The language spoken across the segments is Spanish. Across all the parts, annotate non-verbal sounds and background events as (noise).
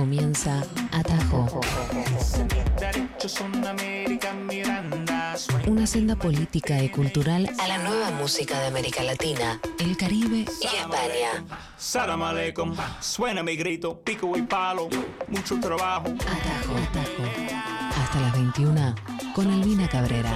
comienza Atajo. Una senda política y cultural a la nueva música de América Latina, el Caribe y España. Salam aleikum, suena mi grito, pico y palo, mucho trabajo. Atajo, atajo. Hasta las 21 con Albina Cabrera.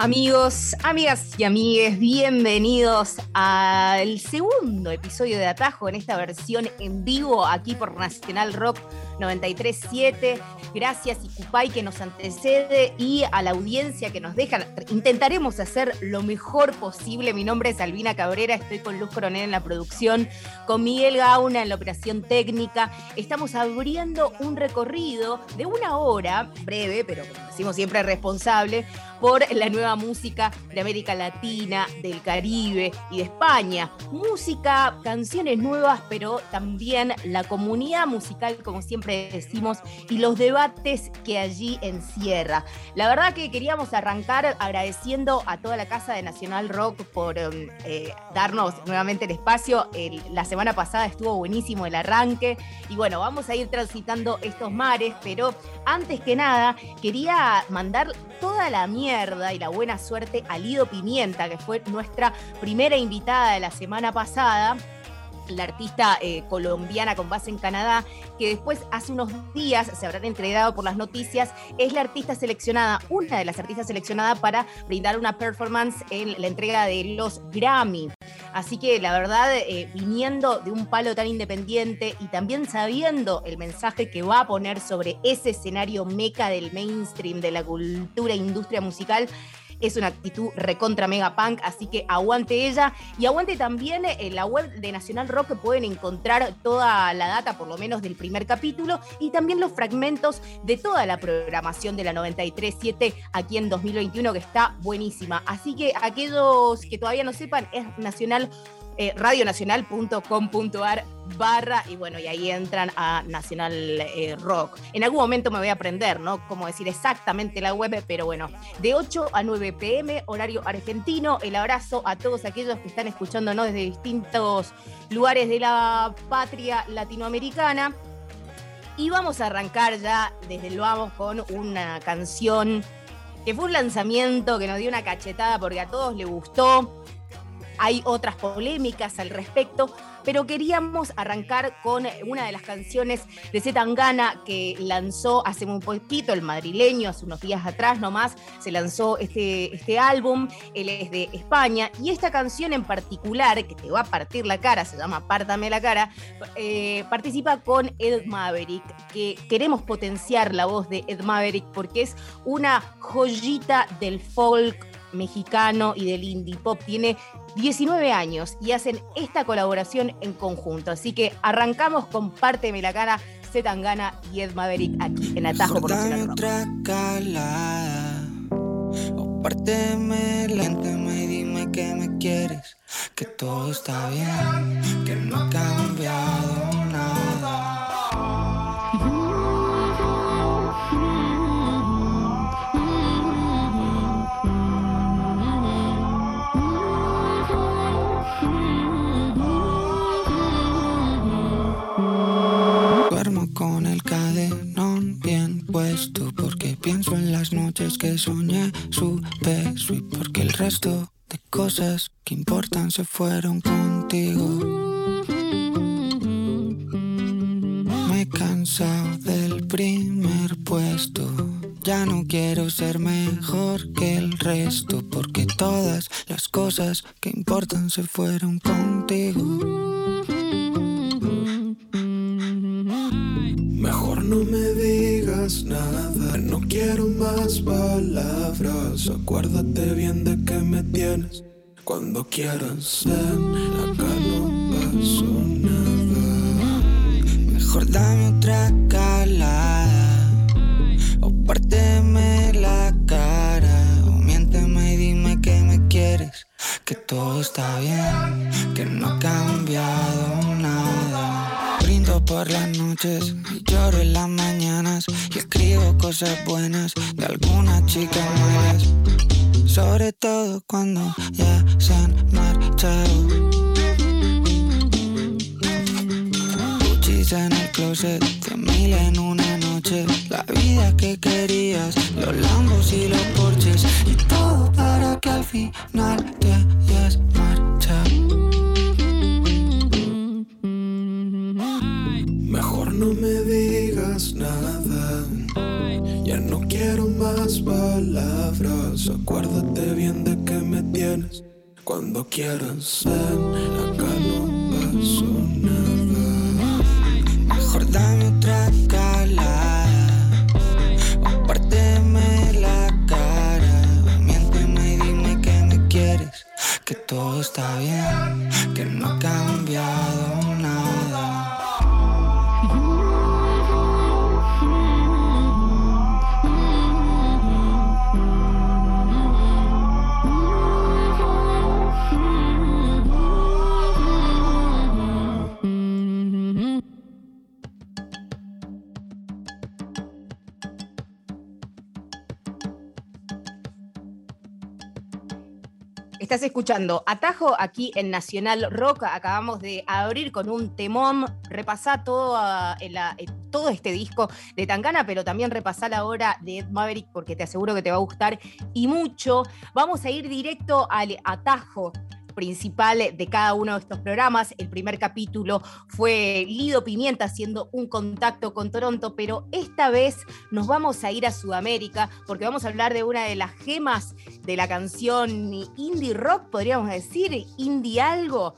Amigos, amigas y amigues, bienvenidos al segundo episodio de Atajo en esta versión en vivo aquí por Nacional Rock 937. Gracias Icupay que nos antecede y a la audiencia que nos deja. Intentaremos hacer lo mejor posible. Mi nombre es Albina Cabrera, estoy con Luz Coronel en la producción, con Miguel Gauna en la operación técnica. Estamos abriendo un recorrido de una hora, breve, pero como decimos siempre responsable, por la nueva música de América Latina, del Caribe y de España. Música, canciones nuevas, pero también la comunidad musical, como siempre decimos, y los debates que allí encierra. La verdad que queríamos arrancar agradeciendo a toda la Casa de Nacional Rock por um, eh, darnos nuevamente el espacio. La semana pasada estuvo buenísimo el arranque y bueno, vamos a ir transitando estos mares, pero antes que nada quería mandar toda la mierda y la buena suerte a Lido Pimienta, que fue nuestra primera invitada de la semana pasada la artista eh, colombiana con base en Canadá, que después hace unos días se habrán entregado por las noticias, es la artista seleccionada, una de las artistas seleccionadas para brindar una performance en la entrega de los Grammy. Así que la verdad, eh, viniendo de un palo tan independiente y también sabiendo el mensaje que va a poner sobre ese escenario meca del mainstream de la cultura e industria musical, es una actitud recontra mega punk, así que aguante ella y aguante también en la web de Nacional Rock que pueden encontrar toda la data, por lo menos del primer capítulo, y también los fragmentos de toda la programación de la 93.7 aquí en 2021 que está buenísima. Así que aquellos que todavía no sepan, es nacional eh, radionacional.com.ar barra y bueno, y ahí entran a Nacional eh, Rock. En algún momento me voy a aprender, ¿no? Cómo decir exactamente la web, pero bueno, de 8 a 9 pm, horario argentino. El abrazo a todos aquellos que están escuchándonos desde distintos lugares de la patria latinoamericana. Y vamos a arrancar ya desde el vamos con una canción que fue un lanzamiento que nos dio una cachetada porque a todos le gustó. Hay otras polémicas al respecto, pero queríamos arrancar con una de las canciones de Zetangana que lanzó hace muy poquito, el madrileño, hace unos días atrás nomás, se lanzó este, este álbum, él es de España, y esta canción en particular, que te va a partir la cara, se llama Pártame la cara, eh, participa con Ed Maverick, que queremos potenciar la voz de Ed Maverick porque es una joyita del folk mexicano y del indie pop. Tiene 19 años y hacen esta colaboración en conjunto. Así que arrancamos con Párteme la cara, Zetangana y Ed Maverick aquí en Atajo por Nacional otra calada O párteme, léntame y dime que me quieres Que todo está bien, que no ha cambiado cadenón bien puesto porque pienso en las noches que soñé su beso y porque el resto de cosas que importan se fueron contigo. Me he cansado del primer puesto. Ya no quiero ser mejor que el resto porque todas las cosas que importan se fueron contigo. No me digas nada, no quiero más palabras. Acuérdate bien de que me tienes cuando quieras. Ven, acá no pasó nada. Mejor dame otra calada O párteme la cara O miénteme y dime que me quieres Que todo está bien Que no ha cambiado por las noches lloro en las mañanas y escribo cosas buenas de algunas chicas malas. Sobre todo cuando ya se han marchado. en el closet, mil en una noche. La vida que querías, los lambos y los porches. Y todo para que al final te hayas quiero más palabras. Acuérdate bien de que me tienes. Cuando quieras, ven, acá no pasó nada. Mejor dame otra calada. O la cara. Miénteme y dime que me quieres. Que todo está bien. Que no ha Estás escuchando Atajo aquí en Nacional Rock. Acabamos de abrir con un temón. Repasá todo, ah, todo este disco de Tangana, pero también repasá la obra de Ed Maverick porque te aseguro que te va a gustar y mucho. Vamos a ir directo al atajo principal de cada uno de estos programas. El primer capítulo fue Lido Pimienta haciendo un contacto con Toronto, pero esta vez nos vamos a ir a Sudamérica porque vamos a hablar de una de las gemas de la canción indie rock, podríamos decir, indie algo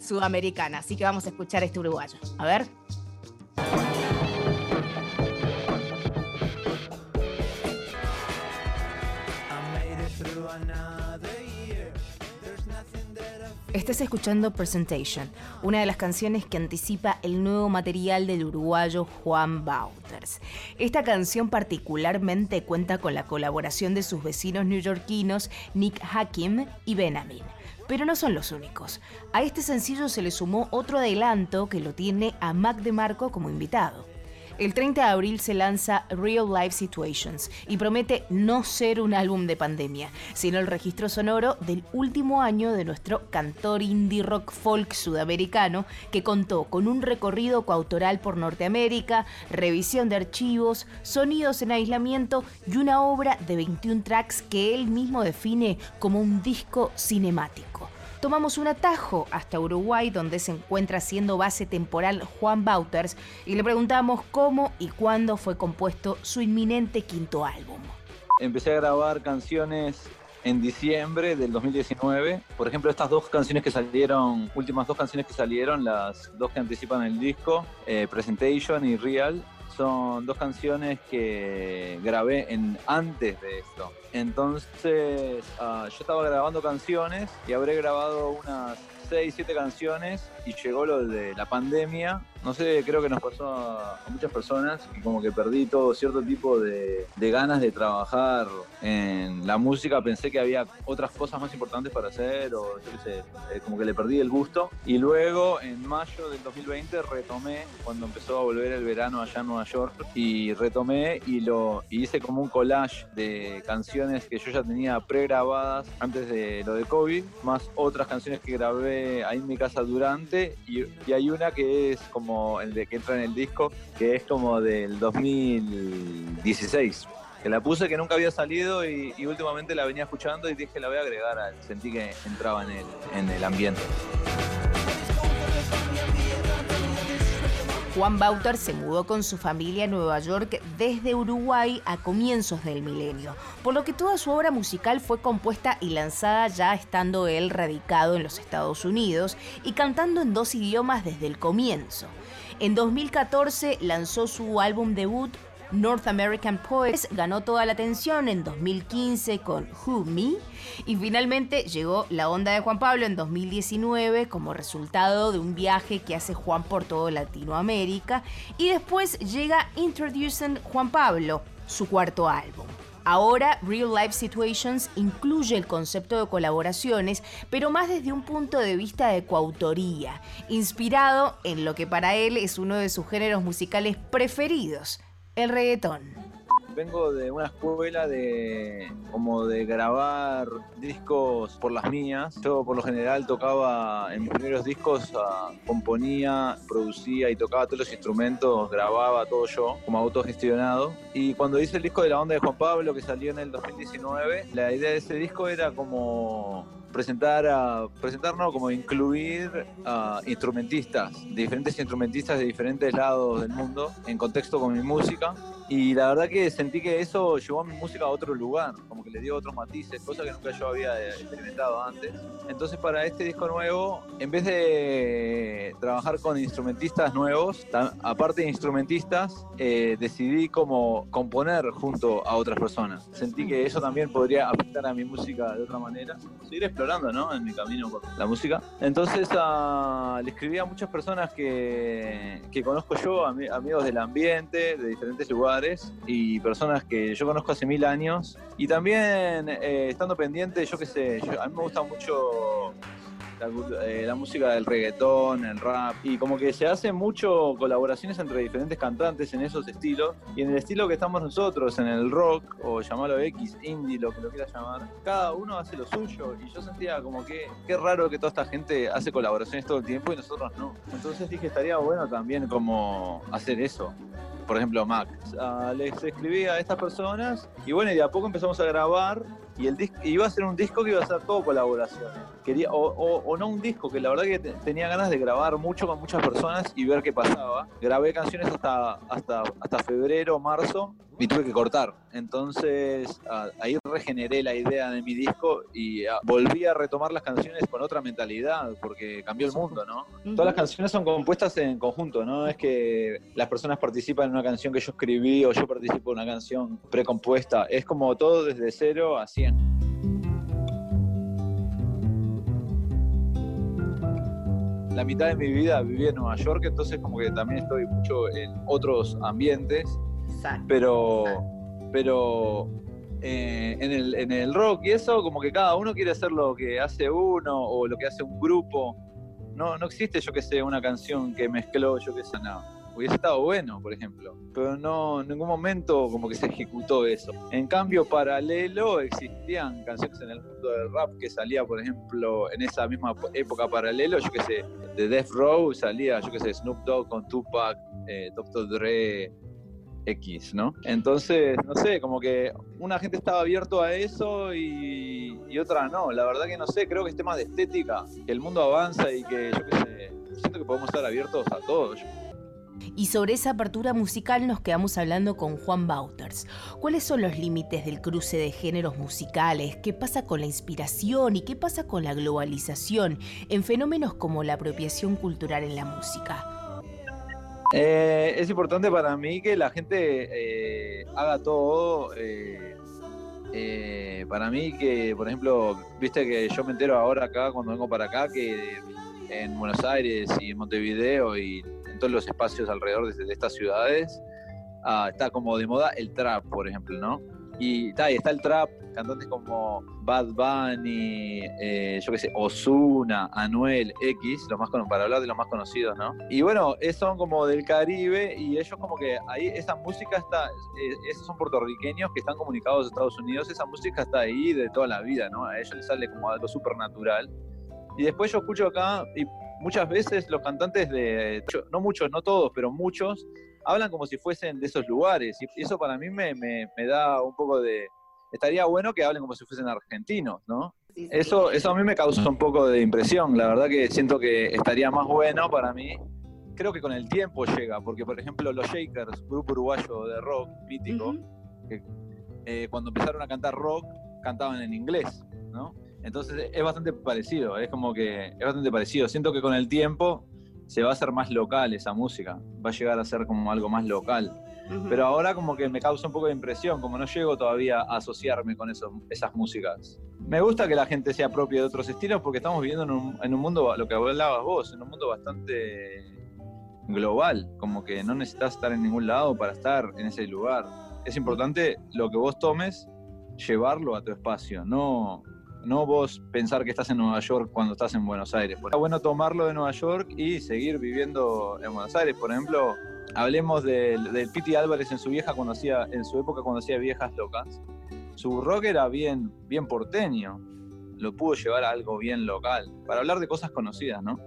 sudamericana. Así que vamos a escuchar este uruguayo. A ver. Estás escuchando Presentation, una de las canciones que anticipa el nuevo material del uruguayo Juan Bauters. Esta canción particularmente cuenta con la colaboración de sus vecinos neoyorquinos Nick Hakim y Benjamin. Pero no son los únicos. A este sencillo se le sumó otro adelanto que lo tiene a Mac DeMarco como invitado. El 30 de abril se lanza Real Life Situations y promete no ser un álbum de pandemia, sino el registro sonoro del último año de nuestro cantor indie rock folk sudamericano que contó con un recorrido coautoral por Norteamérica, revisión de archivos, sonidos en aislamiento y una obra de 21 tracks que él mismo define como un disco cinemático tomamos un atajo hasta Uruguay, donde se encuentra siendo base temporal Juan Bauters, y le preguntamos cómo y cuándo fue compuesto su inminente quinto álbum. Empecé a grabar canciones en diciembre del 2019. Por ejemplo, estas dos canciones que salieron, últimas dos canciones que salieron, las dos que anticipan el disco, eh, Presentation y Real, son dos canciones que grabé en, antes de esto. Entonces, ah, yo estaba grabando canciones y habré grabado unas 6, 7 canciones y llegó lo de la pandemia. No sé, creo que nos pasó a, muchas personas y como que perdí todo cierto tipo de, ganas de trabajar en la música. Pensé que había otras cosas más importantes para hacer o yo qué sé, eh, como que le perdí el gusto. Y luego en mayo del 2020 retomé cuando empezó a volver el verano allá en Nueva York y retomé y lo hice como un collage de canciones que yo ya tenía pregrabadas antes de lo de COVID, más otras canciones que grabé ahí en mi casa durante y hay una que es como el de que entra en el disco que es como del 2016 que la puse que nunca había salido y, últimamente la venía escuchando y dije la voy a agregar sentí que entraba en el, en el ambiente Juan Bauter se mudó con su familia a Nueva York desde Uruguay a comienzos del milenio, por lo que toda su obra musical fue compuesta y lanzada ya estando él radicado en los Estados Unidos y cantando en dos idiomas desde el comienzo. En 2014 lanzó su álbum debut North American Poets. Ganó toda la atención en 2015 con Who Me. Y finalmente llegó La Onda de Juan Pablo en 2019 como resultado de un viaje que hace Juan por todo Latinoamérica. Y después llega Introducing Juan Pablo, su cuarto álbum. Ahora, Real Life Situations incluye el concepto de colaboraciones, pero más desde un punto de vista de coautoría, inspirado en lo que para él es uno de sus géneros musicales preferidos, el reggaetón vengo de una escuela de como de grabar discos por las mías. Yo por lo general tocaba en mis primeros discos, ah, componía, producía y tocaba todos los instrumentos, grababa todo yo como autogestionado. Y cuando hice el disco de la onda de Juan Pablo que salió en el 2019, la idea de ese disco era como presentar, a, presentarnos como incluir a instrumentistas, diferentes instrumentistas de diferentes lados del mundo en contexto con mi música. Y la verdad que sentí que eso llevó a mi música a otro lugar, como que le dio otros matices, cosas que nunca yo había experimentado antes. Entonces para este disco nuevo, en vez de trabajar con instrumentistas nuevos, aparte de instrumentistas, eh, decidí como componer junto a otras personas. Sentí que eso también podría afectar a mi música de otra manera. Seguir explorando en mi camino por la música. Entonces ah, le escribí a muchas personas que, que conozco yo, amigos del ambiente, de diferentes lugares, y personas que yo conozco hace mil años. Y también eh, estando pendiente, yo qué sé, a mí me gusta mucho eh, la, música del reggaetón, el rap, y como que se hacen mucho colaboraciones entre diferentes cantantes en esos estilos, y en el estilo que estamos nosotros, en el rock, o llamarlo X, indie, lo que lo quieras llamar, cada uno hace lo suyo, y yo sentía como que qué raro que toda esta gente hace colaboraciones todo el tiempo y nosotros no. Entonces dije, estaría bueno también como hacer eso por ejemplo, Mac. les escribí a estas personas y bueno, y de a poco empezamos a grabar y el disco iba a ser un disco que iba a ser todo colaboraciones. Quería, o, no un disco, que la verdad que tenía ganas de grabar mucho con muchas personas y ver qué pasaba. Grabé canciones hasta, hasta, hasta febrero, marzo y tuve que cortar. Entonces ahí regeneré la idea de mi disco y volví a retomar las canciones con otra mentalidad, porque cambió el mundo, ¿no? Todas las canciones son compuestas en conjunto, ¿no? Es que las personas participan en una canción que yo escribí o yo participo en una canción precompuesta. Es como todo desde cero a 100. La mitad de mi vida viví en Nueva York, entonces como que también estoy mucho en otros ambientes pero, pero eh, en, el, en el rock y eso, como que cada uno quiere hacer lo que hace uno o lo que hace un grupo. No, no existe, yo que sé, una canción que mezcló, yo que sé, nada hubiese estado bueno, por ejemplo. Pero no, en ningún momento como que se ejecutó eso. En cambio, paralelo, existían canciones en el mundo del rap que salía, por ejemplo, en esa misma época paralelo, yo qué sé, de Death Row salía, yo qué sé, Snoop Dogg con Tupac, eh, Dr. Dre, X, ¿no? Entonces, no sé, como que una gente estaba abierto a eso y, otra no. La verdad que no sé, creo que es tema de estética, que el mundo avanza y que yo qué sé, siento que podemos estar abiertos a todo. Y sobre esa apertura musical nos quedamos hablando con Juan Bauters. ¿Cuáles son los límites del cruce de géneros musicales? ¿Qué pasa con la inspiración y qué pasa con la globalización en fenómenos como la apropiación cultural en la música? Eh, es importante para mí que la gente eh, haga todo. Eh, para mí que, por ejemplo, viste que yo me entero ahora acá, cuando vengo para acá, que en Buenos Aires y en Montevideo y en todos los espacios alrededor de, estas ciudades, ah, está como de moda el trap, por ejemplo, ¿no? Y, está está el trap, cantantes como Bad Bunny, eh, yo qué sé, Osuna, Anuel, X, los más para hablar de los más conocidos, ¿no? Y bueno, son como del Caribe y ellos como que ahí, esa música está, eh, esos son puertorriqueños que están comunicados a Estados Unidos, esa música está ahí de toda la vida, ¿no? A ellos les sale como algo súper natural. Y después yo escucho acá y muchas veces los cantantes de, no muchos, no todos, pero muchos, hablan como si fuesen de esos lugares. Y eso para mí me, da un poco de... Estaría bueno que hablen como si fuesen argentinos, ¿no? Eso, eso a mí me causa un poco de impresión. La verdad que siento que estaría más bueno para mí. Creo que con el tiempo llega, porque por ejemplo los Shakers, grupo uruguayo de rock mítico, que eh, cuando empezaron a cantar rock cantaban en inglés, ¿no? Entonces es bastante parecido, es como que es bastante parecido. Siento que con el tiempo se va a hacer más local esa música, va a llegar a ser como algo más local. Pero ahora como que me causa un poco de impresión, como no llego todavía a asociarme con eso, esas músicas. Me gusta que la gente sea propia de otros estilos porque estamos viviendo en un, en un mundo, lo que hablabas vos, en un mundo bastante global, como que no necesitas estar en ningún lado para estar en ese lugar. Es importante lo que vos tomes llevarlo a tu espacio, no, no vos pensar que estás en Nueva York cuando estás en Buenos Aires. Está bueno tomarlo de Nueva York y seguir viviendo en Buenos Aires. Por ejemplo, hablemos del, del Piti Álvarez en su vieja cuando hacía, en su época cuando hacía viejas locas. Su rock era bien, bien porteño. Lo pudo llevar a algo bien local. Para hablar de cosas conocidas, ¿no?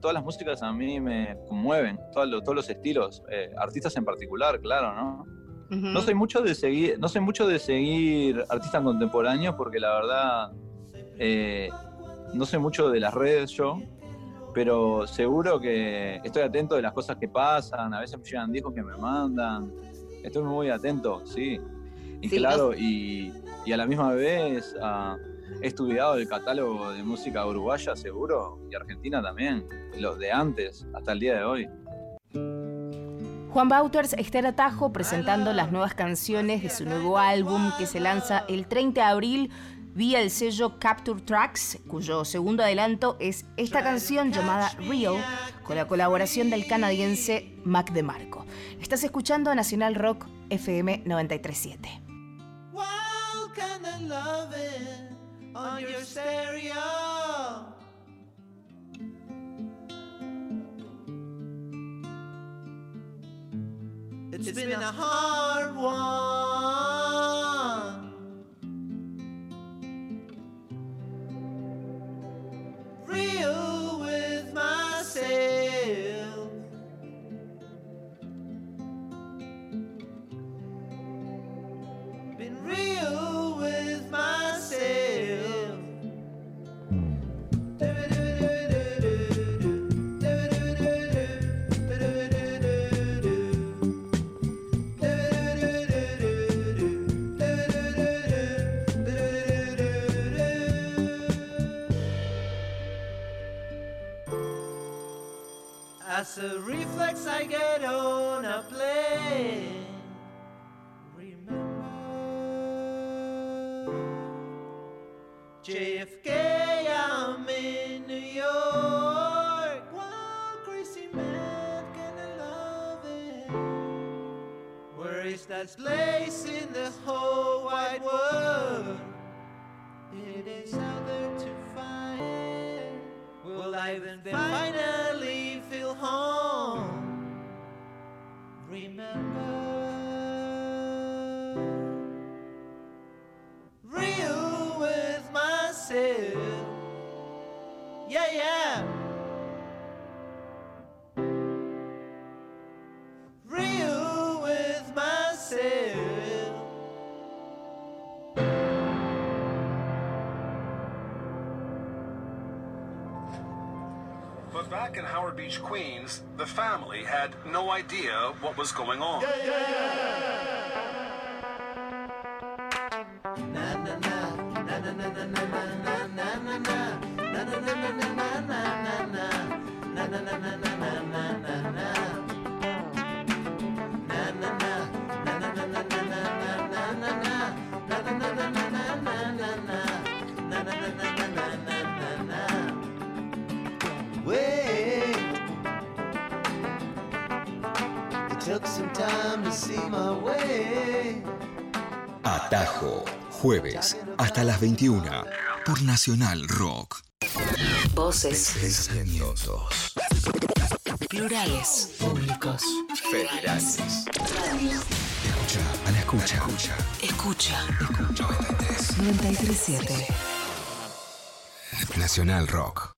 Todas las músicas a mí me conmueven, todos los, todos los estilos, eh, artistas en particular, claro, ¿no? No soy mucho de seguir, no soy mucho de seguir artistas contemporáneos porque la verdad eh, no sé mucho de las redes yo, pero seguro que estoy atento de las cosas que pasan, a veces me llegan discos que me mandan, estoy muy atento, sí. Y claro, y, a la misma vez ah, he estudiado el catálogo de música uruguaya, seguro, y argentina también, los de antes, hasta el día de hoy. Juan Bauters está en Atajo presentando las nuevas canciones de su nuevo álbum que se lanza el 30 de abril vía el sello Capture Tracks, cuyo segundo adelanto es esta canción llamada Real, con la colaboración del canadiense Mac DeMarco. Estás escuchando Nacional Rock FM 937. It's been a hard one. Real with myself. Been real with myself. As a reflex, I get on a plane. Remember JFK, I'm in New York. One crazy man, can I love it? Where is that place Howard Beach, Queens, the family had no idea what was going on. way. Took some time to see my way. Atajo, jueves hasta las 21 por Nacional Rock. Voces, Pensamientos plurales, públicos, federales. Escucha, a la escucha. Escucha. escucha 93. 937. Nacional Rock.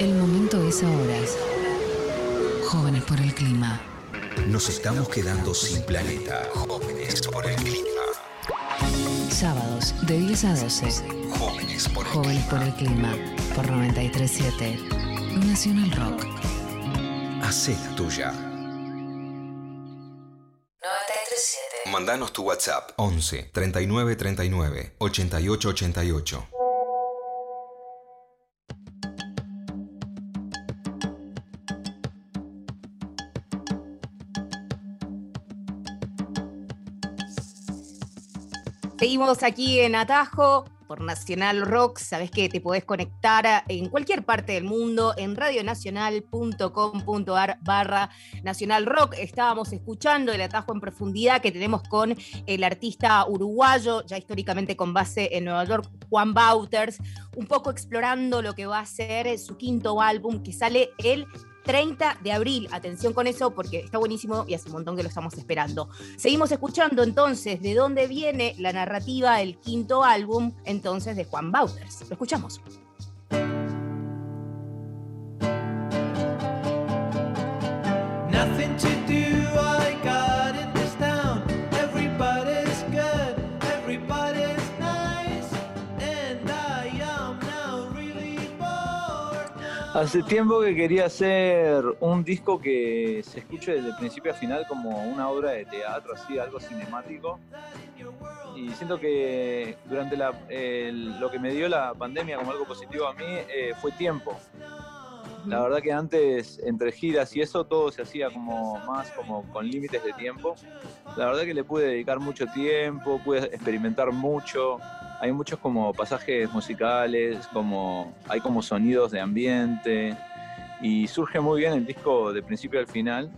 El momento es ahora. Jóvenes por el clima. Nos estamos quedando sin planeta. Jóvenes por el clima. Sábados de 10 a 12. Jóvenes por el Jóvenes por el clima. Por 937. Nacional Rock. Hacé la tuya. 937. Mandanos tu WhatsApp 11 39 39 88 88. Seguimos aquí en Atajo. por Nacional Rock. Sabes que te podés conectar en cualquier parte del mundo en radionacional.com.ar barra Nacional Rock. Estábamos escuchando el atajo en profundidad que tenemos con el artista uruguayo, ya históricamente con base en Nueva York, Juan Bauters, un poco explorando lo que va a ser su quinto álbum que sale el 30 de abril. Atención con eso porque está buenísimo y hace un montón que lo estamos esperando. Seguimos escuchando entonces de dónde viene la narrativa del quinto álbum entonces de Juan Bauters. Lo escuchamos. Hace tiempo que quería hacer un disco que se escuche desde principio a final como una obra de teatro, así, algo cinemático. Y siento que durante la- el- lo que me dio la pandemia como algo positivo a mí eh, fue tiempo. La verdad que antes, entre giras y eso, todo se hacía como más como con límites de tiempo. La verdad que le pude dedicar mucho tiempo, pude experimentar mucho. Hay muchos como pasajes musicales, como hay como sonidos de ambiente y surge muy bien el disco de principio al final.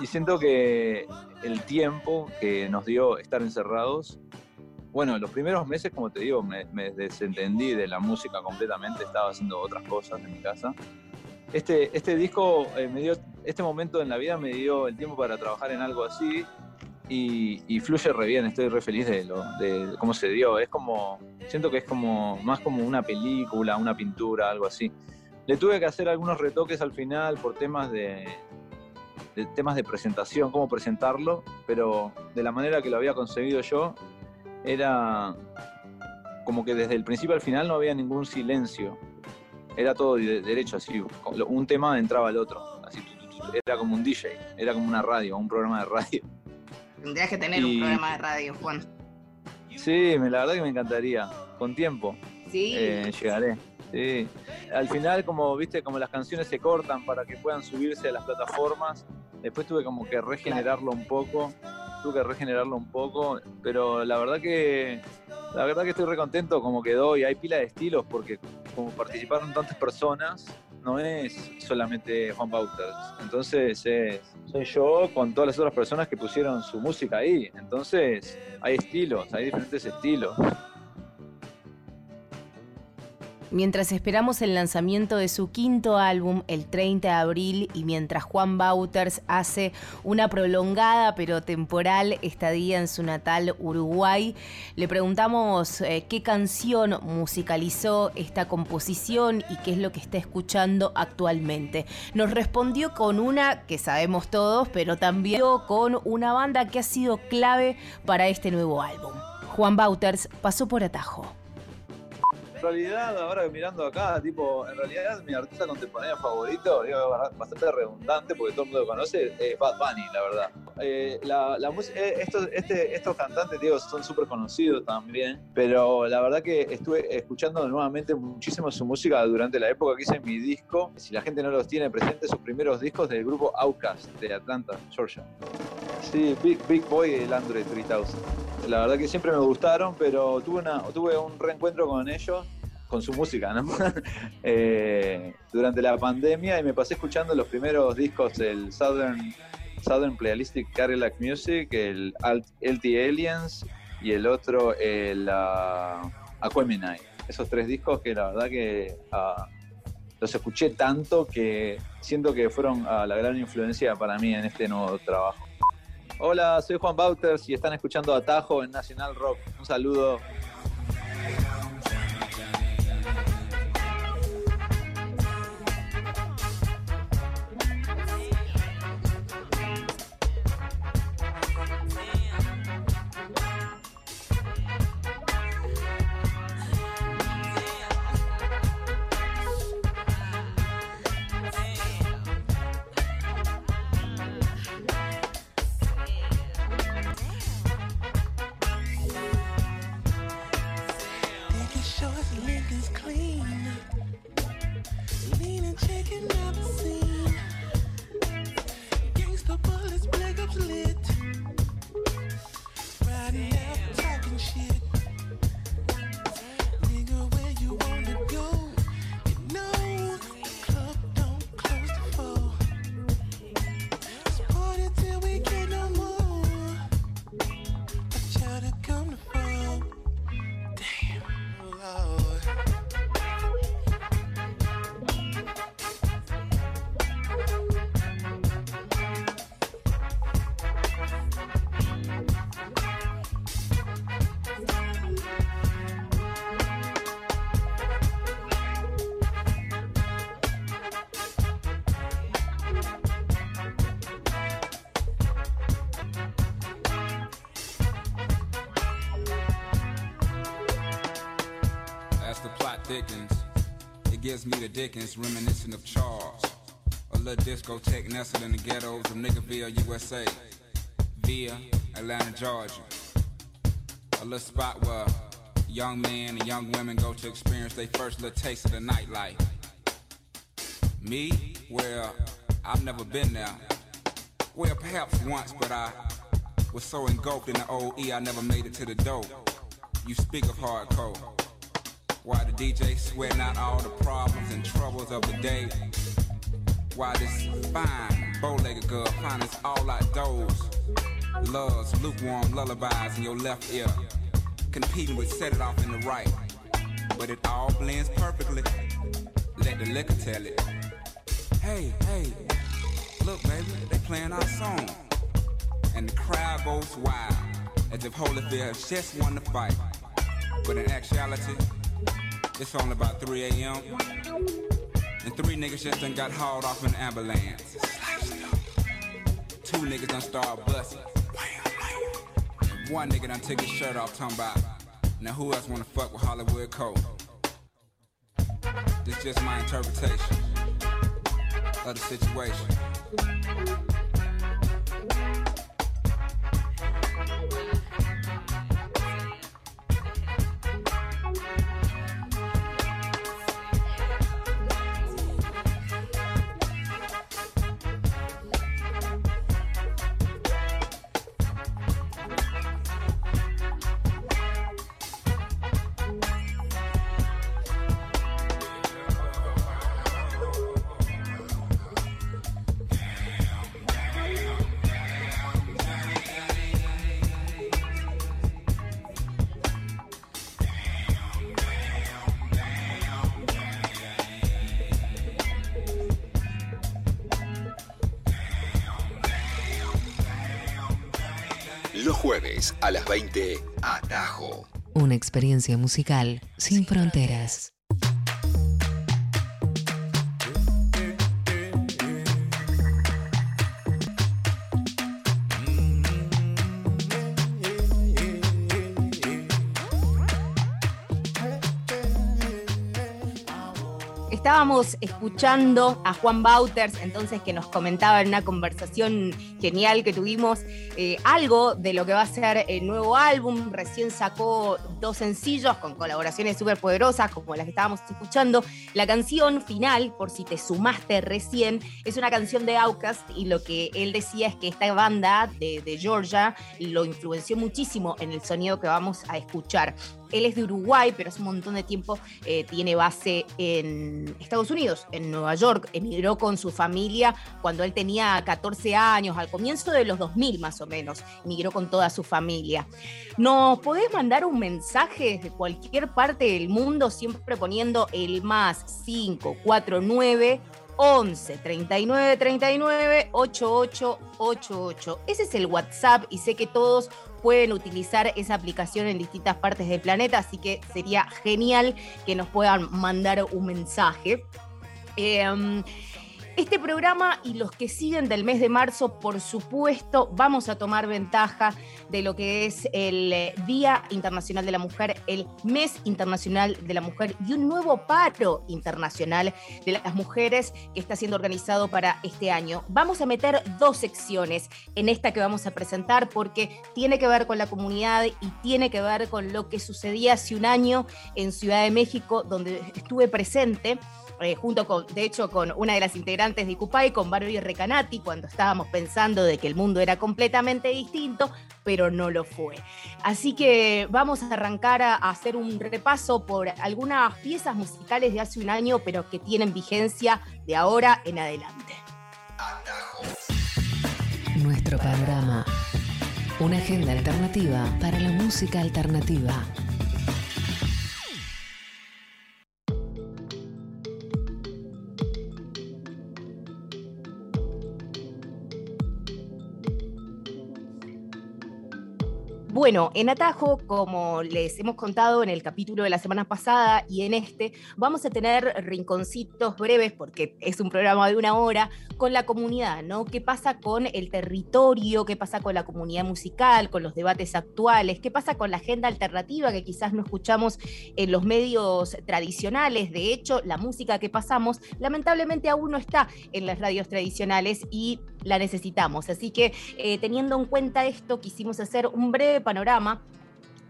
Y siento que el tiempo que nos dio estar encerrados, bueno, los primeros meses, como te digo, me, me desentendí de la música completamente, estaba haciendo otras cosas en mi casa. Este, este disco eh, me dio, este momento en la vida me dio el tiempo para trabajar en algo así y, y fluye re bien, estoy re feliz de, lo, de cómo se dio. Es como, siento que es como más como una película, una pintura, algo así. Le tuve que hacer algunos retoques al final por temas de, de temas de presentación, cómo presentarlo, pero de la manera que lo había concebido yo, era como que desde el principio al final no había ningún silencio. Era todo de- derecho, así. Un tema entraba al otro. Así, era como un DJ, era como una radio, un programa de radio. Tendrías que tener Y- un programa de radio, Juan. Sí, la verdad que me encantaría. Con tiempo. Sí. Eh, llegaré. Sí. Al final, como viste, como las canciones se cortan para que puedan subirse a las plataformas, después tuve como que regenerarlo un poco. Tuve que regenerarlo un poco, pero la verdad que la verdad que estoy re contento como quedó y hay pila de estilos porque como participaron tantas personas, no es solamente Juan Bauters. Entonces es- soy yo con todas las otras personas que pusieron su música ahí. Entonces hay estilos, hay diferentes estilos. Mientras esperamos el lanzamiento de su quinto álbum el 30 de abril y mientras Juan Bauters hace una prolongada pero temporal estadía en su natal Uruguay, le preguntamos eh, qué canción musicalizó esta composición y qué es lo que está escuchando actualmente. Nos respondió con una que sabemos todos, pero también con una banda que ha sido clave para este nuevo álbum. Juan Bauters pasó por atajo. Realidad, ahora mirando acá, tipo, en realidad mi artista contemporáneo favorito, digo, bastante redundante porque todo el mundo lo conoce, es Bad Bunny, la verdad. Eh, la, la eh, estos, este, estos cantantes, digo, son súper conocidos también, pero la verdad que estuve escuchando nuevamente muchísimo su música durante la época que hice mi disco. Si la gente no los tiene presentes, sus primeros discos del grupo Outkast de Atlanta, Georgia. Sí, Big, Big Boy el Andre 3000. La verdad que siempre me gustaron, pero tuve, una, tuve un reencuentro con ellos, con su música. (laughs) Eh, durante la pandemia y me pasé escuchando los primeros discos del Southern, Southern Playalistic Cadillac Music, el Alt- LT Aliens y el otro, el uh, Aquemini. Esos tres discos que la verdad que ah, los escuché tanto que siento que fueron ah, la gran influencia para mí en este nuevo trabajo. Hola, soy Juan Bauters y están escuchando Atajo en Nacional Rock. Un saludo. Thickens. It gives me the Dickens, reminiscent of Charles. A little discotheque nestled in the ghettos of Niggerville, USA. Via Atlanta, Georgia. A little spot where young men and young women go to experience their first little taste of the nightlife. Me? Well, I've never been there. Well, perhaps once, but I was so engulfed in the OE I never made it to the door. You speak of hardcore. Why the DJ sweating out all the problems and troubles of the day? Why this fine, bow-legged girl finds all outdoors? Loves lukewarm lullabies in your left ear, competing with set it off in the right. But it all blends perfectly. Let the liquor tell it. Hey, hey, look, baby, they playing our song. And the crowd goes wild, as if Holyfield just won the fight. But in actuality, it's only about 3 a.m. And three niggas just done got hauled off in an ambulance. Two niggas done started busting. One nigga done took his shirt off, talking about, now who else wanna fuck with Hollywood Cole? This just my interpretation of the situation. A las 20, Atajo. Una experiencia musical sin fronteras. Estábamos escuchando a Juan Bauters, entonces que nos comentaba en una conversación genial que tuvimos eh, algo de lo que va a ser el nuevo álbum. Recién sacó dos sencillos con colaboraciones súper poderosas, como las que estábamos escuchando. La canción final, por si te sumaste recién, es una canción de Outkast y lo que él decía es que esta banda de Georgia lo influenció muchísimo en el sonido que vamos a escuchar. Él es de Uruguay, pero hace un montón de tiempo eh, tiene base en Estados Unidos, en Nueva York. Emigró con su familia cuando él tenía 14 años, al comienzo de los 2000 más o menos. Emigró con toda su familia. ¿Nos podés mandar un mensaje desde cualquier parte del mundo, siempre poniendo el más 549 11 39 39 88 88. Ese es el WhatsApp y sé que todos pueden utilizar esa aplicación en distintas partes del planeta, así que sería genial que nos puedan mandar un mensaje. Eh, este programa y los que siguen del mes de marzo, por supuesto, vamos a tomar ventaja de lo que es el eh, Día Internacional de la Mujer, el Mes Internacional de la Mujer y un nuevo paro internacional de las mujeres que está siendo organizado para este año. Vamos a meter dos secciones en esta que vamos a presentar porque tiene que ver con la comunidad y tiene que ver con lo que sucedía hace un año en Ciudad de México, donde estuve presente eh, junto con, de hecho, con una de las integrantes de Icupay, con Barbie Recanati, cuando estábamos pensando de que el mundo era completamente distinto, pero no lo fue. Así que vamos a arrancar a, a hacer un repaso por algunas piezas musicales de hace un año, pero que tienen vigencia de ahora en adelante. Nuestro panorama. Una agenda alternativa para la música alternativa. Bueno, en Atajo, como les hemos contado en el capítulo de la semana pasada y en este, vamos a tener rinconcitos breves, porque es un programa de una hora, con la comunidad, ¿no? ¿Qué pasa con el territorio? ¿Qué pasa con la comunidad musical? ¿Con los debates actuales? ¿Qué pasa con la agenda alternativa que quizás no escuchamos en los medios tradicionales? De hecho, la música que pasamos lamentablemente aún no está en las radios tradicionales y la necesitamos. Así que eh, teniendo en cuenta esto, quisimos hacer un breve panorama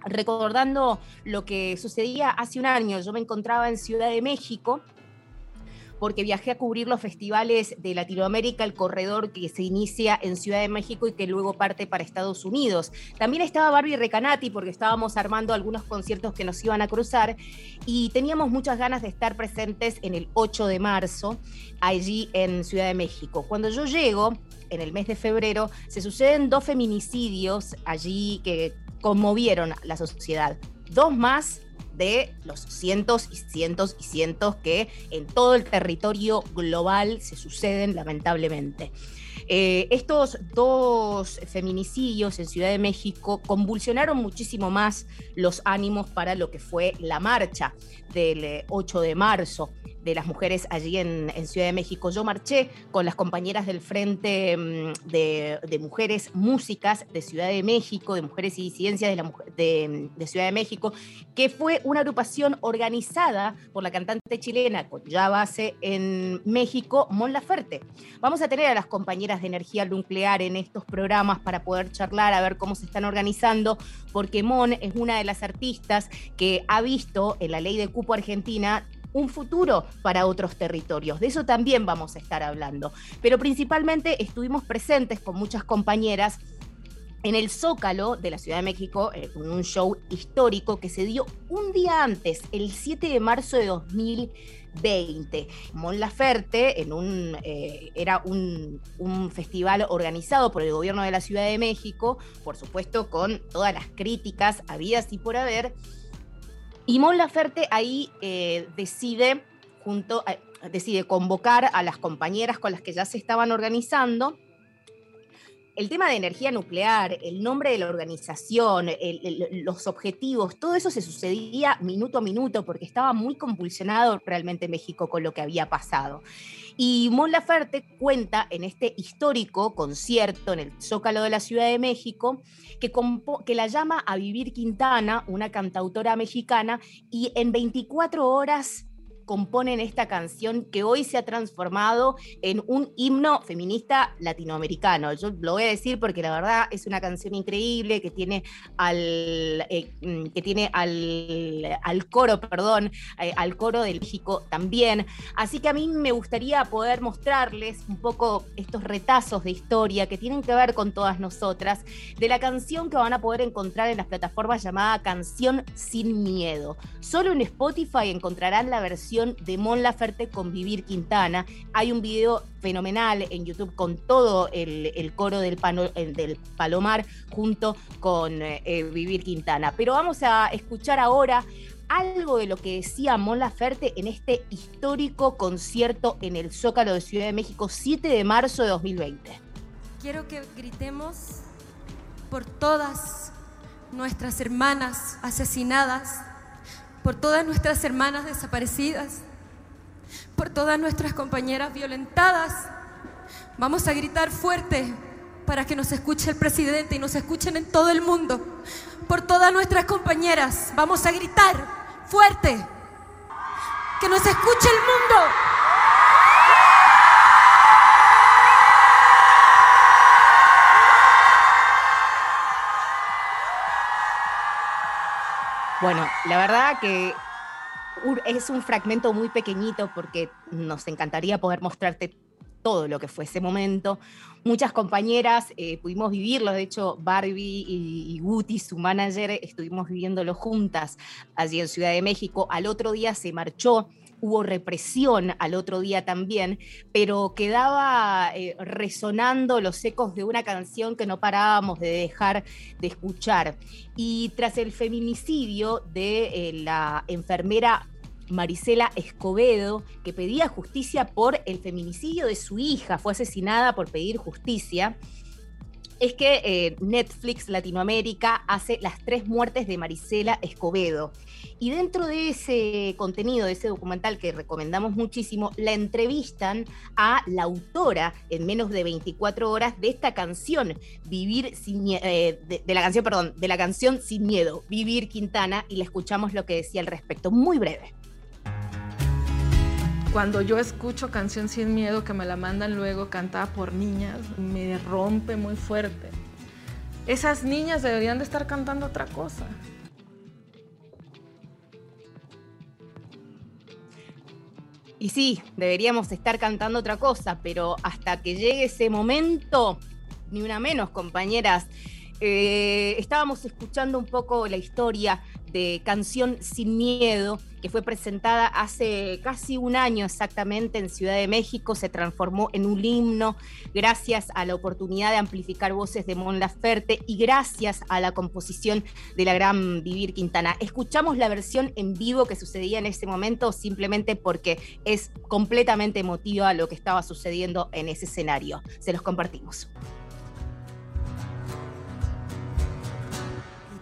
recordando lo que sucedía hace un año. Yo me encontraba en Ciudad de México porque viajé a cubrir los festivales de Latinoamérica, el corredor que se inicia en Ciudad de México y que luego parte para Estados Unidos. También estaba Barbie Recanati porque estábamos armando algunos conciertos que nos iban a cruzar y teníamos muchas ganas de estar presentes en el 8 de marzo allí en Ciudad de México. Cuando yo llego, en el mes de febrero, se suceden dos feminicidios allí que conmovieron la sociedad. Dos más de los cientos y cientos y cientos que en todo el territorio global se suceden lamentablemente. Eh, estos dos feminicidios en Ciudad de México convulsionaron muchísimo más los ánimos para lo que fue la marcha del 8 de marzo de las mujeres allí en, Ciudad de México. Yo marché con las compañeras del Frente mm, de, Mujeres Músicas de Ciudad de México, de Mujeres y Disidencias de, de, de, Ciudad de México, que fue una agrupación organizada por la cantante chilena con ya base en México, Mon Laferte. Vamos a tener a las compañeras de energía nuclear en estos programas para poder charlar, a ver cómo se están organizando, porque Mon es una de las artistas que ha visto en la ley de cupo argentina un futuro para otros territorios. De eso también vamos a estar hablando. Pero principalmente estuvimos presentes con muchas compañeras en el Zócalo de la Ciudad de México, eh, con un show histórico que se dio un día antes, el 7 de marzo de 2020. Mon Laferte en un, eh, era un, un, festival organizado por el gobierno de la Ciudad de México, por supuesto con todas las críticas habidas y por haber, y Mon Laferte ahí eh, decide, junto, eh, decide convocar a las compañeras con las que ya se estaban organizando. El tema de energía nuclear, el nombre de la organización, los objetivos, todo eso se sucedía minuto a minuto porque estaba muy convulsionado realmente México con lo que había pasado. Y Mon Laferte cuenta en este histórico concierto en el Zócalo de la Ciudad de México que, que, la llama a vivir Quintana, una cantautora mexicana, y en 24 horas componen esta canción que hoy se ha transformado en un himno feminista latinoamericano. Yo lo voy a decir porque la verdad es una canción increíble que tiene al, eh, que tiene al, al coro, perdón, eh, al coro del México también. Así que a mí me gustaría poder mostrarles un poco estos retazos de historia que tienen que ver con todas nosotras, de la canción que van a poder encontrar en las plataformas llamada Canción Sin Miedo. Solo en Spotify encontrarán la versión de Mon Laferte con Vivir Quintana. Hay un video fenomenal en YouTube con todo el, el coro del, pano, el, del, Palomar junto con eh, Vivir Quintana. Pero vamos a escuchar ahora algo de lo que decía Mon Laferte en este histórico concierto en el Zócalo de Ciudad de México, 7 de marzo de 2020. Quiero que gritemos por todas nuestras hermanas asesinadas por todas nuestras hermanas desaparecidas, por todas nuestras compañeras violentadas. Vamos a gritar fuerte para que nos escuche el presidente y nos escuchen en todo el mundo. Por todas nuestras compañeras, vamos a gritar fuerte. Que nos escuche el mundo. Bueno, la verdad que es un fragmento muy pequeñito porque nos encantaría poder mostrarte todo lo que fue ese momento. Muchas compañeras eh, pudimos vivirlo, de hecho Barbie y, y Guti, su manager, estuvimos viviéndolo juntas allí en Ciudad de México. Al otro día se marchó hubo represión al otro día también, pero quedaba eh, resonando los ecos de una canción que no parábamos de dejar de escuchar. Y tras el feminicidio de eh, la enfermera Marisela Escobedo, que pedía justicia por el feminicidio de su hija, fue asesinada por pedir justicia. es que eh, Netflix Latinoamérica hace las tres muertes de Marisela Escobedo. Y dentro de ese contenido, de ese documental que recomendamos muchísimo, la entrevistan a la autora en menos de 24 horas de esta canción, Vivir sin Miedo, de, de la canción, perdón, de la canción Sin Miedo, Vivir Quintana, y le escuchamos lo que decía al respecto, muy breve. Cuando yo escucho Canción Sin Miedo, que me la mandan luego cantada por niñas, me rompe muy fuerte. Esas niñas deberían de estar cantando otra cosa. Y sí, deberíamos estar cantando otra cosa, pero hasta que llegue ese momento, ni una menos, compañeras. Eh, estábamos escuchando un poco la historia de Canción Sin Miedo, fue presentada hace casi un año exactamente en Ciudad de México, se transformó en un himno gracias a la oportunidad de amplificar voces de Mon Laferte y gracias a la composición de la gran Vivir Quintana. Escuchamos la versión en vivo que sucedía en ese momento simplemente porque es completamente emotiva lo que estaba sucediendo en ese escenario. Se los compartimos.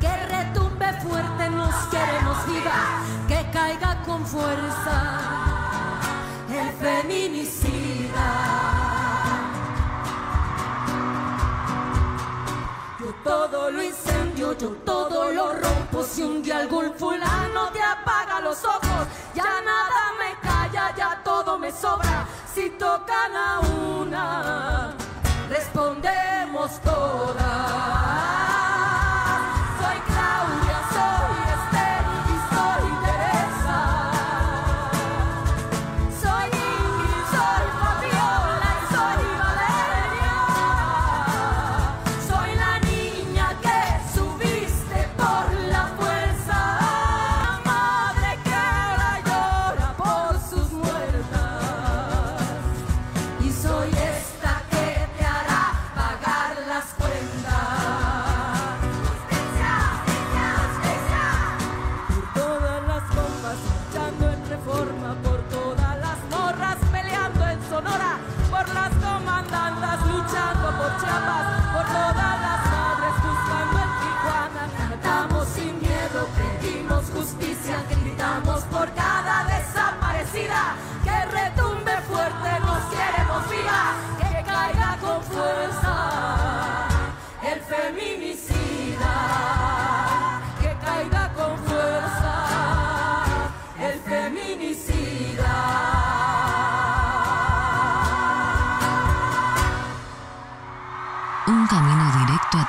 que retumbe fuerte, nos queremos viva, que caiga con fuerza el feminicida. Yo todo lo incendio, yo todo lo rompo. Si un día algún fulano te apaga los ojos, ya nada me calla, ya todo me sobra. Si tocan a una, respondemos todas.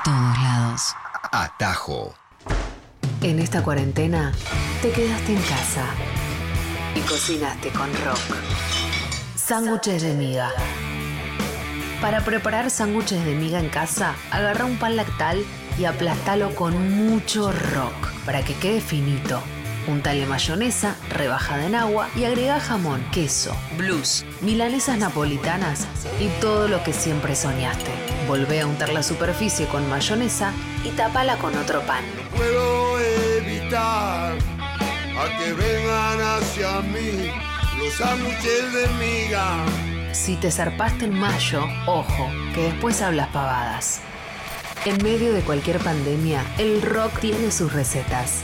Todos lados. Atajo. En esta cuarentena te quedaste en casa y cocinaste con rock. Sándwiches de miga. Para preparar sándwiches de miga en casa, agarra un pan lactal y aplastalo con mucho rock para que quede finito. Untale mayonesa, rebajada en agua y agrega jamón, queso, blues, milanesas napolitanas y todo lo que siempre soñaste. Volvé a untar la superficie con mayonesa y tapala con otro pan. puedo evitar a que vengan hacia mí los sándwiches de miga. Si te zarpaste en mayo, ojo, que después hablas pavadas. En medio de cualquier pandemia, el rock tiene sus recetas.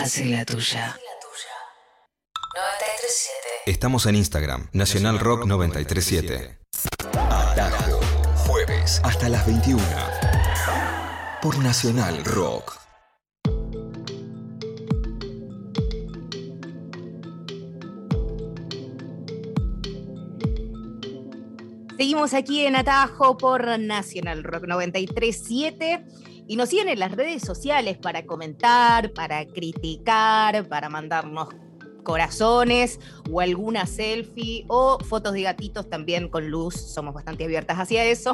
Hace la tuya. 937. Estamos en Instagram, Nacional Rock 937. Atajo, jueves hasta las 21. Por Nacional Rock. Seguimos aquí en Atajo por Nacional Rock 937 y nos siguen en las redes sociales para comentar, para criticar, para mandarnos corazones o alguna selfie o fotos de gatitos también con luz. Somos bastante abiertas hacia eso.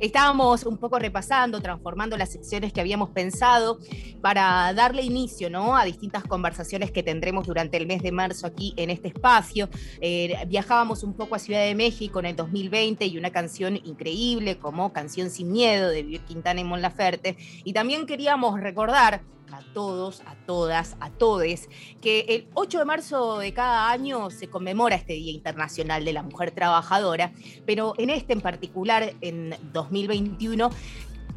Estábamos un poco repasando, transformando las secciones que habíamos pensado para darle inicio ¿no? a distintas conversaciones que tendremos durante el mes de marzo aquí en este espacio. Eh, viajábamos un poco a Ciudad de México en el 2020 y una canción increíble como Canción sin Miedo de Vir Quintana y Mon Laferte. Y también queríamos recordar a todos, a todas, a todes, que el 8 de marzo de cada año se conmemora este Día Internacional de la Mujer Trabajadora, pero en este en particular, en 2021,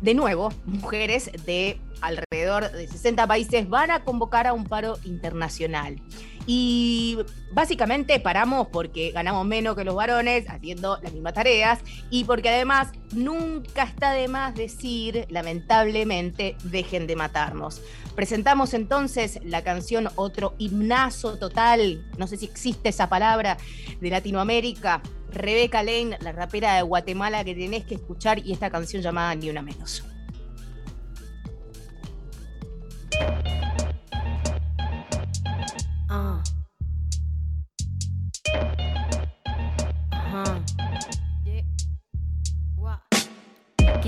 de nuevo, mujeres de alrededor de 60 países van a convocar a un paro internacional. Y básicamente paramos porque ganamos menos que los varones haciendo las mismas tareas y porque además nunca está de más decir, lamentablemente, dejen de matarnos. Presentamos entonces la canción Otro himnazo total, no sé si existe esa palabra, de Latinoamérica. Rebeca Lane, la rapera de Guatemala que tenés que escuchar y esta canción llamada Ni una menos.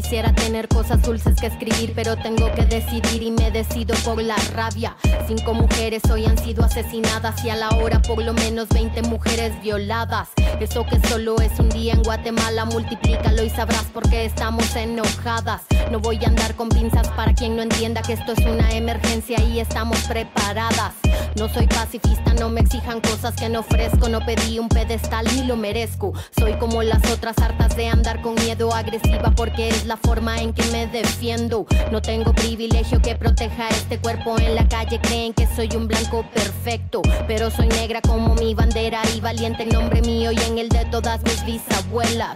Quisiera tener cosas dulces que escribir, pero tengo que decidir y me decido por la rabia. Cinco mujeres hoy han sido asesinadas y a la hora por lo menos 20 mujeres violadas. Eso que solo es un día en Guatemala, multiplícalo y sabrás por qué estamos enojadas. No voy a andar con pinzas para quien no entienda que esto es una emergencia y estamos preparadas. No soy pacifista, no me exijan cosas que no ofrezco. No pedí un pedestal ni lo merezco. Soy como las otras hartas de andar con miedo agresiva porque es la forma en que me defiendo. No tengo privilegio que proteja este cuerpo en la calle. Creen que soy un blanco perfecto, pero soy negra como mi bandera y valiente en nombre mío en el de todas mis bisabuelas.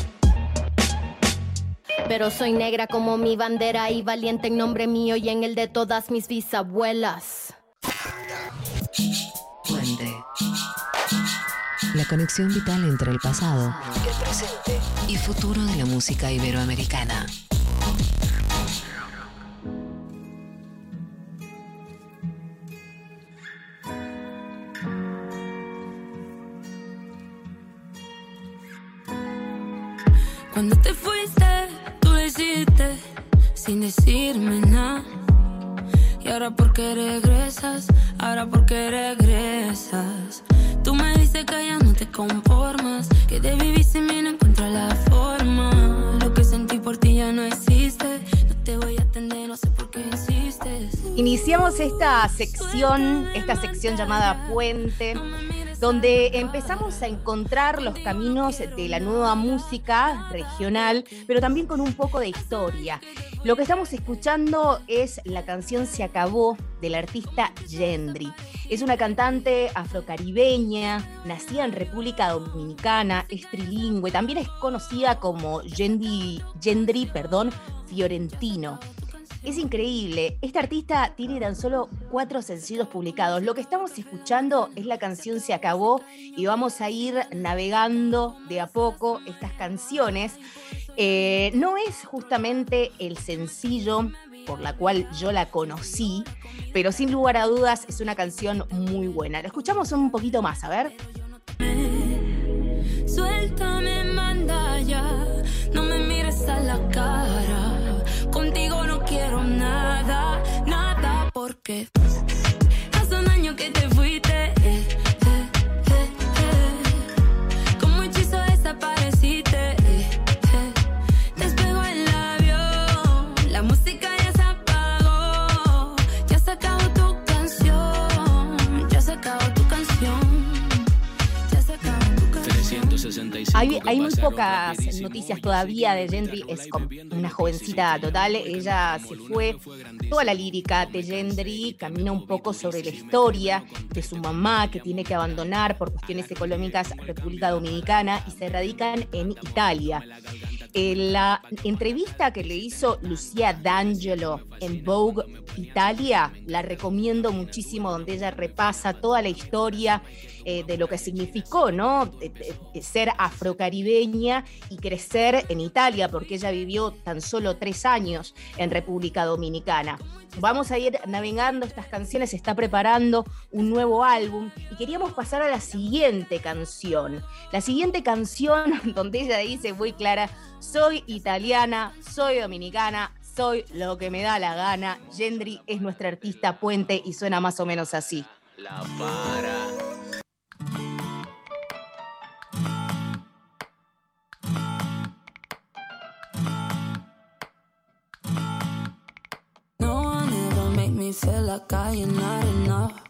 pero soy negra como mi bandera y valiente en nombre mío y en el de todas mis bisabuelas. Puente. La conexión vital entre el pasado, el presente y futuro de la música iberoamericana. Cuando te fuiste, sin decirme nada. Y ahora por qué regresas, ahora por qué regresas. Tú me dices que ya no te conformas, que de vivir sin mí no encuentro la forma. Iniciamos esta sección, esta sección llamada Puente, donde empezamos a encontrar los caminos de la nueva música regional, pero también con un poco de historia. Lo que estamos escuchando es la canción Se acabó del artista Gendry. Es una cantante afrocaribeña, nacida en República Dominicana, es trilingüe, también es conocida como Gendry, Gendry perdón, Fiorentino. Es increíble. Esta artista tiene tan solo cuatro sencillos publicados. Lo que estamos escuchando es la canción Se acabó y vamos a ir navegando de a poco estas canciones. Eh, no es justamente el sencillo por la cual yo la conocí, pero sin lugar a dudas es una canción muy buena. La escuchamos un poquito más, a ver. Suéltame, manda ya, no me mires a la cara. Nada, nada, porque hace un año que te fuiste. Hay, hay muy pocas noticias todavía de Gendry, es una jovencita total. Ella se fue, toda la lírica de Gendry camina un poco sobre la historia de su mamá que tiene que abandonar por cuestiones económicas República Dominicana y se radican en Italia. En la entrevista que le hizo Lucía D'Angelo en Vogue Italia, la recomiendo muchísimo, donde ella repasa toda la historia eh, de lo que significó, ¿no? De- de ser afrocaribeña y crecer en Italia, porque ella vivió tan solo tres años en República Dominicana. Vamos a ir navegando estas canciones, se está preparando un nuevo álbum y queríamos pasar a la siguiente canción. La siguiente canción (laughs) donde ella dice muy clara, soy italiana, soy dominicana, soy lo que me da la gana. Gendry es nuestra artista puente y suena más o menos así. La para. Feel like I am not enough.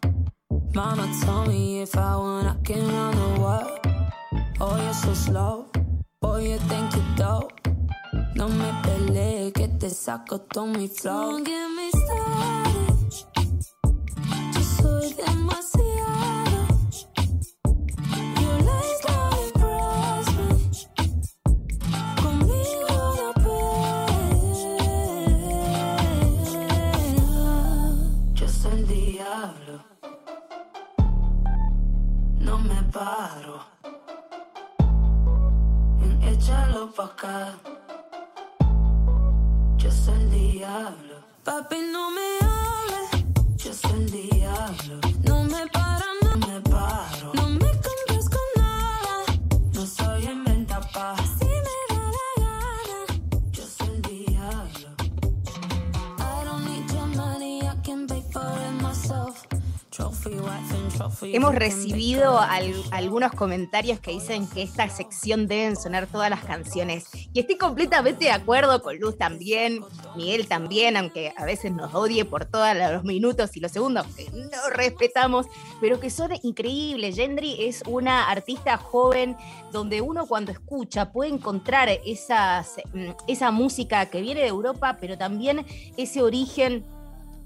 Mama told me if I want, I can run the world. Oh, you're so slow. Boy, you think you dope. No me pelees que te saco todo mi flow. Don't get me started. Yo soy demasiado. Acá. Yo soy el diablo. Papi, no me hables. Yo soy el diablo. No me para, Hemos recibido al- algunos comentarios que dicen que esta sección deben sonar todas las canciones. Y estoy completamente de acuerdo con Luz también, Miguel también, aunque a veces nos odie por todos los minutos y los segundos que no respetamos, pero que son increíbles. Gendry es una artista joven donde uno cuando escucha puede encontrar esas, mm, esa música que viene de Europa, pero también ese origen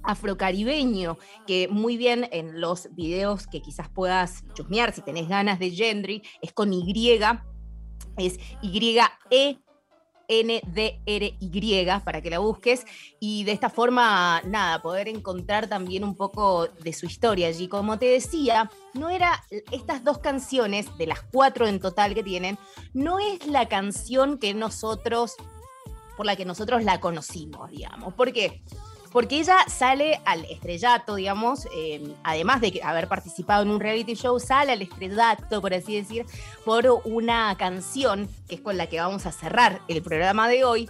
afrocaribeño, que muy bien en los videos que quizás puedas chusmear si tenés ganas de Gendry, es con Y, es Y-E. N-D-R-Y para que la busques y de esta forma, nada, poder encontrar también un poco de su historia allí. Como te decía, no era estas dos canciones, de las cuatro en total que tienen, no es la canción que nosotros, por la que nosotros la conocimos, digamos. ¿Por qué? Porque ella sale al estrellato, digamos, eh, además de haber participado en un reality show, sale al estrellato, por así decir, por una canción que es con la que vamos a cerrar el programa de hoy,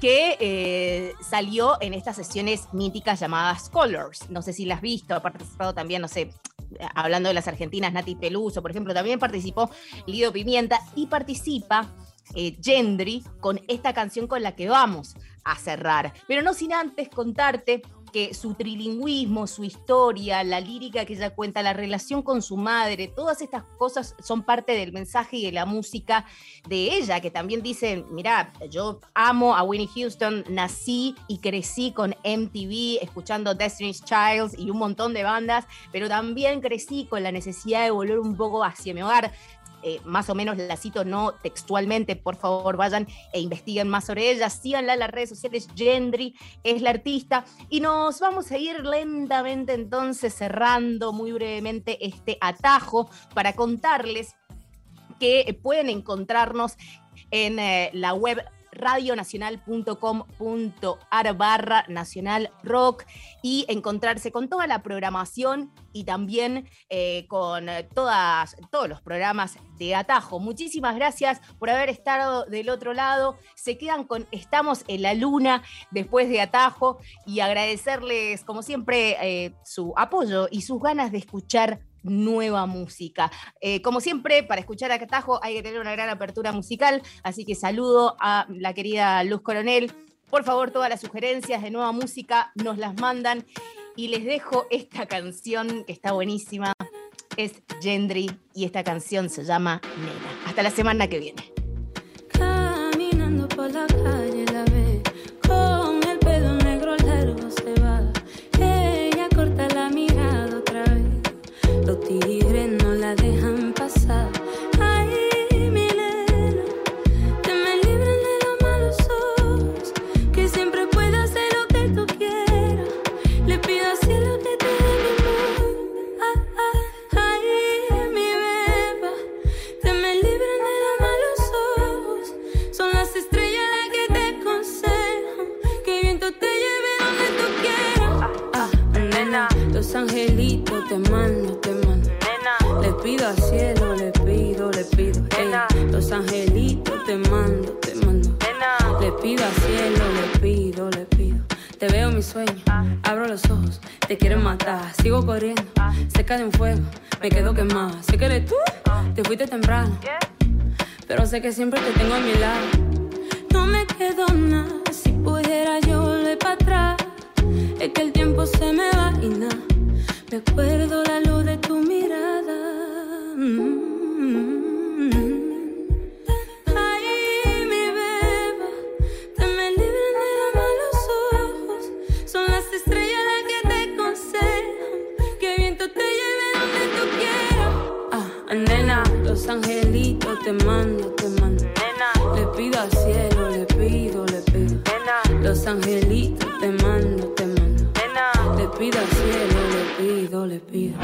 que eh, salió en estas sesiones míticas llamadas Colors. No sé si las has visto, ha participado también, no sé, hablando de las argentinas, Nati Peluso, por ejemplo, también participó Lido Pimienta y participa eh, Gendry con esta canción con la que vamos a cerrar. Pero no sin antes contarte que su trilingüismo, su historia, la lírica que ella cuenta, la relación con su madre, todas estas cosas son parte del mensaje y de la música de ella, que también dice, mira, yo amo a Winnie Houston, nací y crecí con MTV, escuchando Destiny's Child y un montón de bandas, pero también crecí con la necesidad de volver un poco hacia mi hogar. Eh, más o menos la cito no textualmente, por favor vayan e investiguen más sobre ella, síganla en las redes sociales, Gendry es la artista. Y nos vamos a ir lentamente entonces cerrando muy brevemente este atajo para contarles que pueden encontrarnos en eh, la web radionacional.com.ar barra nacional rock y encontrarse con toda la programación y también eh, con todas, todos los programas de Atajo. Muchísimas gracias por haber estado del otro lado. Se quedan con Estamos en la Luna después de Atajo y agradecerles, como siempre, eh, su apoyo y sus ganas de escuchar nueva música. Eh, como siempre, para escuchar a Catajo hay que tener una gran apertura musical, así que saludo a la querida Luz Coronel. Por favor, todas las sugerencias de nueva música nos las mandan y les dejo esta canción que está buenísima. Es Gendry y esta canción se llama Nena. Hasta la semana que viene. Tigres no la dejan pasar. Ay, mi nena Te me libren de los malos ojos Que siempre pueda hacer lo que tú quieras. Le pido al cielo que te dé mi amor. Ah, ah, ay, mi beba Te me libren de los malos ojos. Son las estrellas las que te aconsejan Que el viento te lleve donde tú quieras. Ah, nena Los angelitos te mando, te mando Le pido al cielo, le pido, le pido ey, Los angelitos te mando, te mando. Le pido al cielo, le pido, le pido. Te veo en mi sueño, abro los ojos, te quiero matar, sigo corriendo, cerca de un fuego, me quedo quemada. Sé que eres tú, te fuiste temprano, pero sé que siempre te tengo a mi lado. No me quedo nada, si pudiera yo volver para atrás. Es que el tiempo se me va y nada. Me acuerdo la luz de tu mirada. Mm. Ay, mi beba, te me libren de los malos ojos. Son las estrellas las que te aconsejan. Que viento te lleve donde tú quieras. Ah, nena, los angelitos te mando, te mando. Le pido al cielo, le pido, le pido. Los angelitos pido, le pido.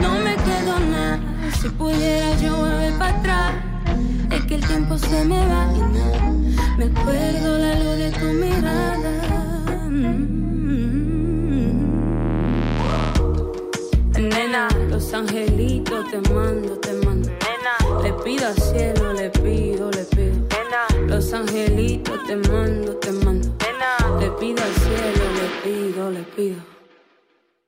No me quedo nada, si pudiera yo volver para atrás. Es que el tiempo se me va. Me acuerdo la luz de tu mirada. Nena, los angelitos te mando, te mando. Le pido al cielo, le pido, le pido. Los angelitos te mando, te mando. Le pido al cielo, le pido, le pido.